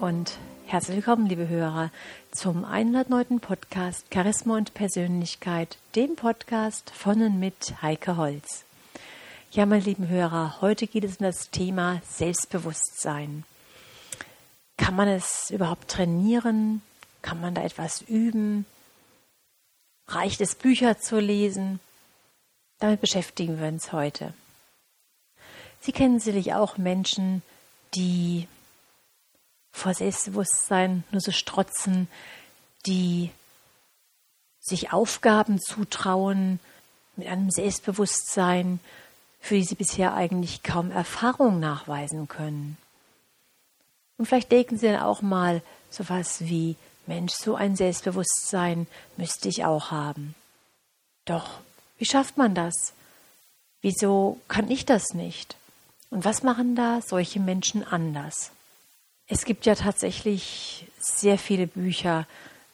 Und herzlich willkommen, liebe Hörer, zum 109. Podcast Charisma und Persönlichkeit, dem Podcast von und mit Heike Holz. Ja, meine lieben Hörer, heute geht es um das Thema Selbstbewusstsein. Kann man es überhaupt trainieren? Kann man da etwas üben? Reicht es, Bücher zu lesen? Damit beschäftigen wir uns heute. Sie kennen sicherlich auch Menschen, die vor Selbstbewusstsein nur so strotzen, die sich Aufgaben zutrauen mit einem Selbstbewusstsein, für die sie bisher eigentlich kaum Erfahrung nachweisen können. Und vielleicht denken sie dann auch mal so was wie, Mensch, so ein Selbstbewusstsein müsste ich auch haben. Doch, wie schafft man das? Wieso kann ich das nicht? Und was machen da solche Menschen anders? Es gibt ja tatsächlich sehr viele Bücher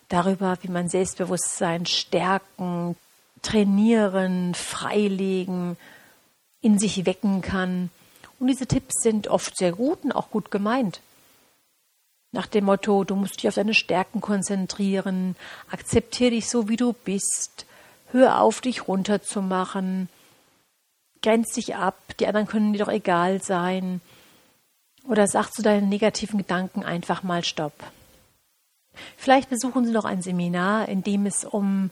darüber, wie man Selbstbewusstsein stärken, trainieren, freilegen, in sich wecken kann. Und diese Tipps sind oft sehr gut und auch gut gemeint. Nach dem Motto, du musst dich auf deine Stärken konzentrieren, akzeptiere dich so, wie du bist, hör auf, dich runterzumachen, grenz dich ab, die anderen können dir doch egal sein. Oder sag zu deinen negativen Gedanken einfach mal Stopp. Vielleicht besuchen Sie noch ein Seminar, in dem es um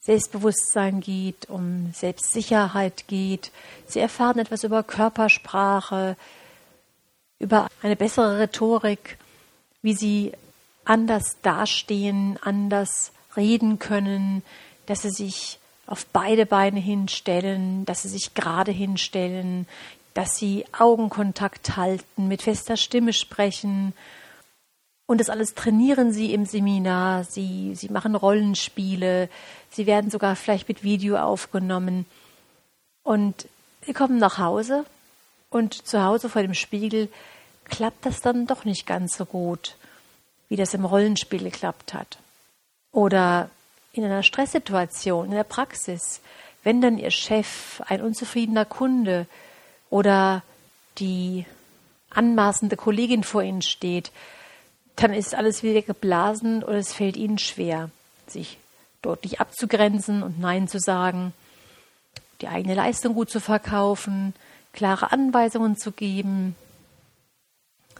Selbstbewusstsein geht, um Selbstsicherheit geht. Sie erfahren etwas über Körpersprache, über eine bessere Rhetorik, wie Sie anders dastehen, anders reden können, dass Sie sich auf beide Beine hinstellen, dass sie sich gerade hinstellen, dass sie Augenkontakt halten, mit fester Stimme sprechen. Und das alles trainieren sie im Seminar. Sie, sie machen Rollenspiele. Sie werden sogar vielleicht mit Video aufgenommen. Und sie kommen nach Hause und zu Hause vor dem Spiegel klappt das dann doch nicht ganz so gut, wie das im Rollenspiel geklappt hat. Oder in einer Stresssituation, in der Praxis, wenn dann Ihr Chef, ein unzufriedener Kunde oder die anmaßende Kollegin vor Ihnen steht, dann ist alles wieder geblasen oder es fällt Ihnen schwer, sich deutlich abzugrenzen und Nein zu sagen, die eigene Leistung gut zu verkaufen, klare Anweisungen zu geben,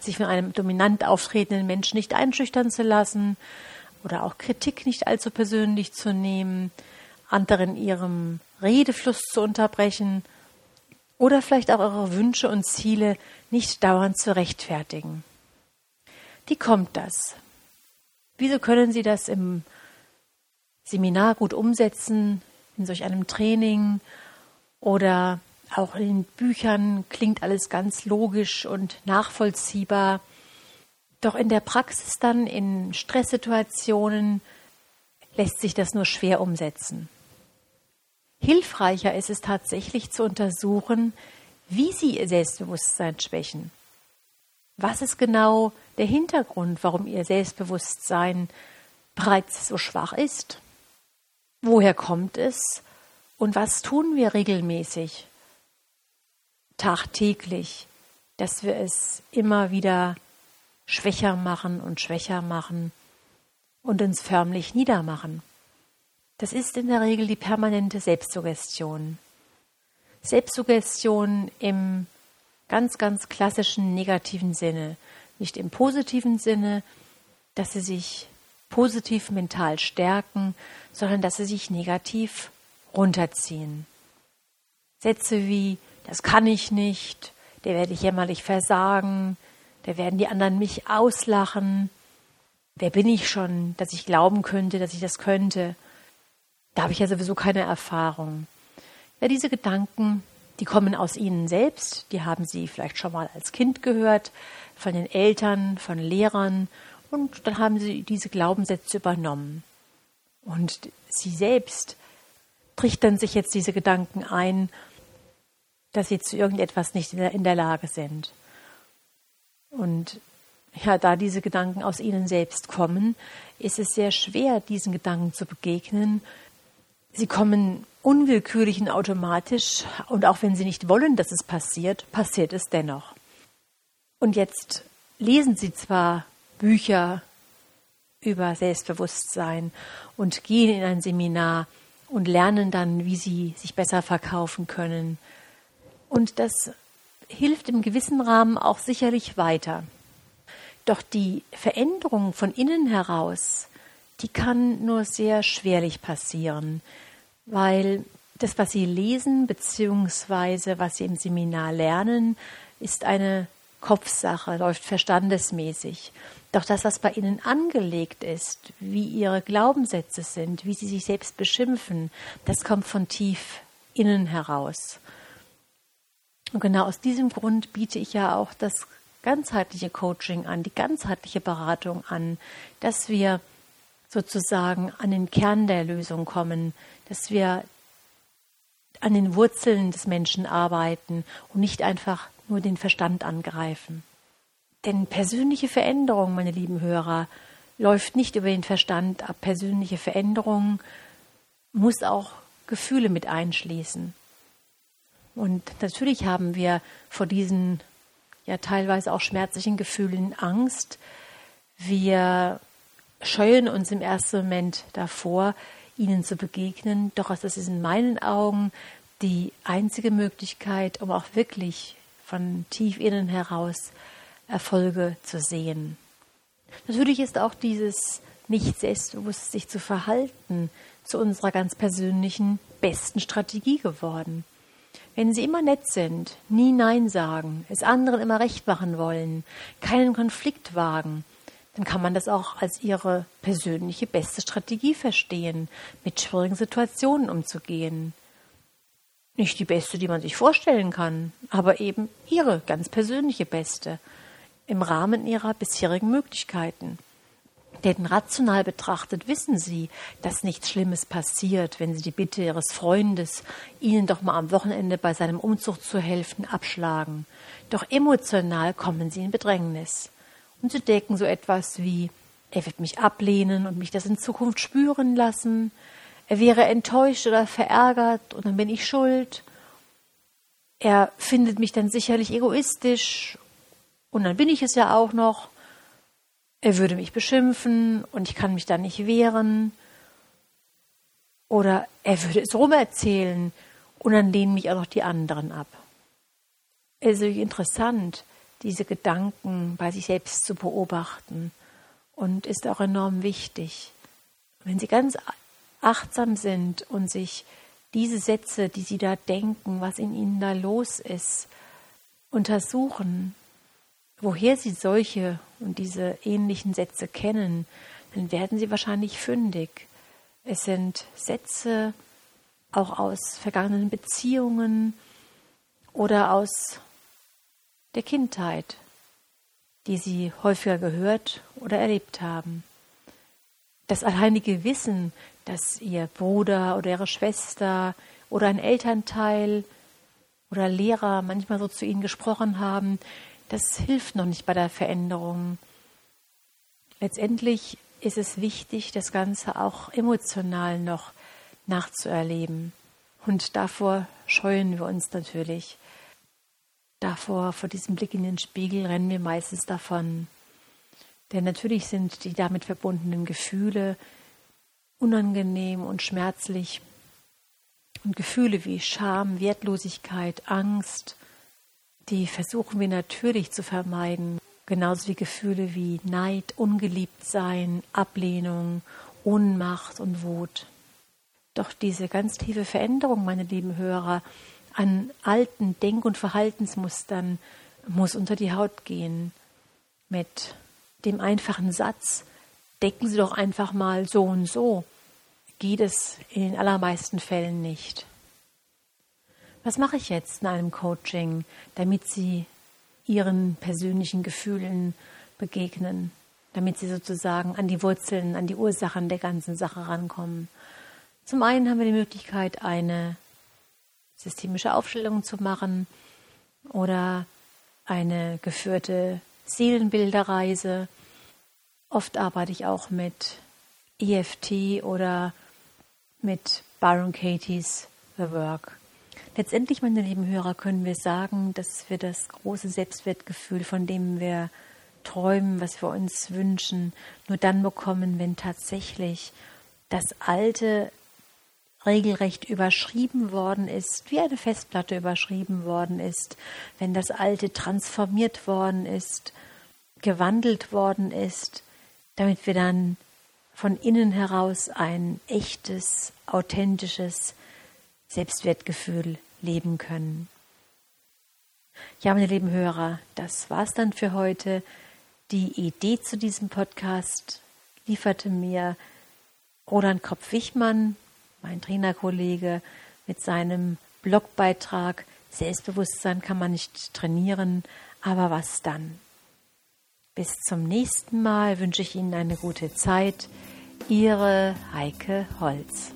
sich von einem dominant auftretenden Menschen nicht einschüchtern zu lassen oder auch Kritik nicht allzu persönlich zu nehmen, anderen ihrem Redefluss zu unterbrechen oder vielleicht auch eure Wünsche und Ziele nicht dauernd zu rechtfertigen. Wie kommt das? Wieso können Sie das im Seminar gut umsetzen, in solch einem Training oder auch in Büchern klingt alles ganz logisch und nachvollziehbar. Doch in der Praxis dann, in Stresssituationen, lässt sich das nur schwer umsetzen. Hilfreicher ist es tatsächlich zu untersuchen, wie Sie Ihr Selbstbewusstsein schwächen. Was ist genau der Hintergrund, warum Ihr Selbstbewusstsein bereits so schwach ist? Woher kommt es und was tun wir regelmäßig, tagtäglich, dass wir es immer wieder schwächer machen und schwächer machen und uns förmlich niedermachen. Das ist in der Regel die permanente Selbstsuggestion. Selbstsuggestion im ganz, ganz klassischen negativen Sinne, nicht im positiven Sinne, dass sie sich positiv mental stärken, sondern dass sie sich negativ runterziehen. Sätze wie, das kann ich nicht, der werde ich jämmerlich versagen, da werden die anderen mich auslachen. Wer bin ich schon, dass ich glauben könnte, dass ich das könnte? Da habe ich ja sowieso keine Erfahrung. Ja, diese Gedanken, die kommen aus Ihnen selbst, die haben Sie vielleicht schon mal als Kind gehört, von den Eltern, von Lehrern und dann haben Sie diese Glaubenssätze übernommen. Und Sie selbst trichtern sich jetzt diese Gedanken ein, dass Sie zu irgendetwas nicht in der, Lage sind. Und ja, da diese Gedanken aus ihnen selbst kommen, ist es sehr schwer, diesen Gedanken zu begegnen. Sie kommen unwillkürlich und automatisch und auch wenn sie nicht wollen, dass es passiert, passiert es dennoch. Und jetzt lesen sie zwar Bücher über Selbstbewusstsein und gehen in ein Seminar und lernen dann, wie sie sich besser verkaufen können. Und das hilft im gewissen Rahmen auch sicherlich weiter. Doch die Veränderung von innen heraus, die kann nur sehr schwerlich passieren, weil das, was sie lesen bzw. was sie im Seminar lernen, ist eine Kopfsache, läuft verstandesmäßig. Doch das, was bei ihnen angelegt ist, wie ihre Glaubenssätze sind, wie sie sich selbst beschimpfen, das kommt von tief innen heraus. Und genau aus diesem Grund biete ich ja auch das ganzheitliche Coaching an, die ganzheitliche Beratung an, dass wir sozusagen an den Kern der Lösung kommen, dass wir an den Wurzeln des Menschen arbeiten und nicht einfach nur den Verstand angreifen. Denn persönliche Veränderung, meine lieben Hörer, läuft nicht über den Verstand ab. Persönliche Veränderung muss auch Gefühle mit einschließen. Und natürlich haben wir vor diesen ja teilweise auch schmerzlichen Gefühlen Angst. Wir scheuen uns im ersten Moment davor, ihnen zu begegnen. Doch das ist in meinen Augen die einzige Möglichkeit, um auch wirklich von tief innen heraus Erfolge zu sehen. Natürlich ist auch dieses nicht selbstbewusst sich zu verhalten zu unserer ganz persönlichen besten Strategie geworden. Wenn Sie immer nett sind, nie Nein sagen, es anderen immer recht machen wollen, keinen Konflikt wagen, dann kann man das auch als Ihre persönliche beste Strategie verstehen, mit schwierigen Situationen umzugehen. Nicht die beste, die man sich vorstellen kann, aber eben Ihre ganz persönliche beste, im Rahmen Ihrer bisherigen Möglichkeiten. Denn rational betrachtet wissen Sie, dass nichts Schlimmes passiert, wenn Sie die Bitte Ihres Freundes, Ihnen doch mal am Wochenende bei seinem Umzug zu helfen, abschlagen. Doch emotional kommen Sie in Bedrängnis. Und Sie denken so etwas wie, er wird mich ablehnen und mich das in Zukunft spüren lassen. Er wäre enttäuscht oder verärgert und dann bin ich schuld. Er findet mich dann sicherlich egoistisch und dann bin ich es ja auch noch. Er würde mich beschimpfen und ich kann mich dann nicht wehren. Oder er würde es rumerzählen und dann lehnen mich auch noch die anderen ab. Es ist interessant, diese Gedanken bei sich selbst zu beobachten und ist auch enorm wichtig. Wenn Sie ganz achtsam sind und sich diese Sätze, die Sie da denken, was in Ihnen da los ist, untersuchen, woher Sie solche und diese ähnlichen Sätze kennen, dann werden Sie wahrscheinlich fündig. Es sind Sätze auch aus vergangenen Beziehungen oder aus der Kindheit, die Sie häufiger gehört oder erlebt haben. Das alleinige Wissen, dass Ihr Bruder oder Ihre Schwester oder ein Elternteil oder Lehrer manchmal so zu Ihnen gesprochen haben, das hilft noch nicht bei der Veränderung. Letztendlich ist es wichtig, das Ganze auch emotional noch nachzuerleben. Und davor scheuen wir uns natürlich. Davor, vor diesem Blick in den Spiegel, rennen wir meistens davon. Denn natürlich sind die damit verbundenen Gefühle unangenehm und schmerzlich. Und Gefühle wie Scham, Wertlosigkeit, Angst, die versuchen wir natürlich zu vermeiden. Genauso wie Gefühle wie Neid, Ungeliebtsein, Ablehnung, Ohnmacht und Wut. Doch diese ganz tiefe Veränderung, meine lieben Hörer, an alten Denk- und Verhaltensmustern muss unter die Haut gehen. Mit dem einfachen Satz, decken Sie doch einfach mal so und so, geht es in den allermeisten Fällen nicht. Was mache ich jetzt in einem Coaching, damit Sie Ihren persönlichen Gefühlen begegnen, damit Sie sozusagen an die Wurzeln, an die Ursachen der ganzen Sache rankommen? Zum einen haben wir die Möglichkeit, eine systemische Aufstellung zu machen oder eine geführte Seelenbilderreise. Oft arbeite ich auch mit EFT oder mit Byron Katie's The Work. Letztendlich, meine lieben Hörer, können wir sagen, dass wir das große Selbstwertgefühl, von dem wir träumen, was wir uns wünschen, nur dann bekommen, wenn tatsächlich das Alte regelrecht überschrieben worden ist, wie eine Festplatte überschrieben worden ist, wenn das Alte transformiert worden ist, gewandelt worden ist, damit wir dann von innen heraus ein echtes, authentisches Selbstwertgefühl leben können. Ja, meine lieben Hörer, das war's dann für heute. Die Idee zu diesem Podcast lieferte mir Roland Kopf-Wichmann, mein Trainerkollege, mit seinem Blogbeitrag Selbstbewusstsein kann man nicht trainieren, aber was dann? Bis zum nächsten Mal wünsche ich Ihnen eine gute Zeit. Ihre Heike Holz.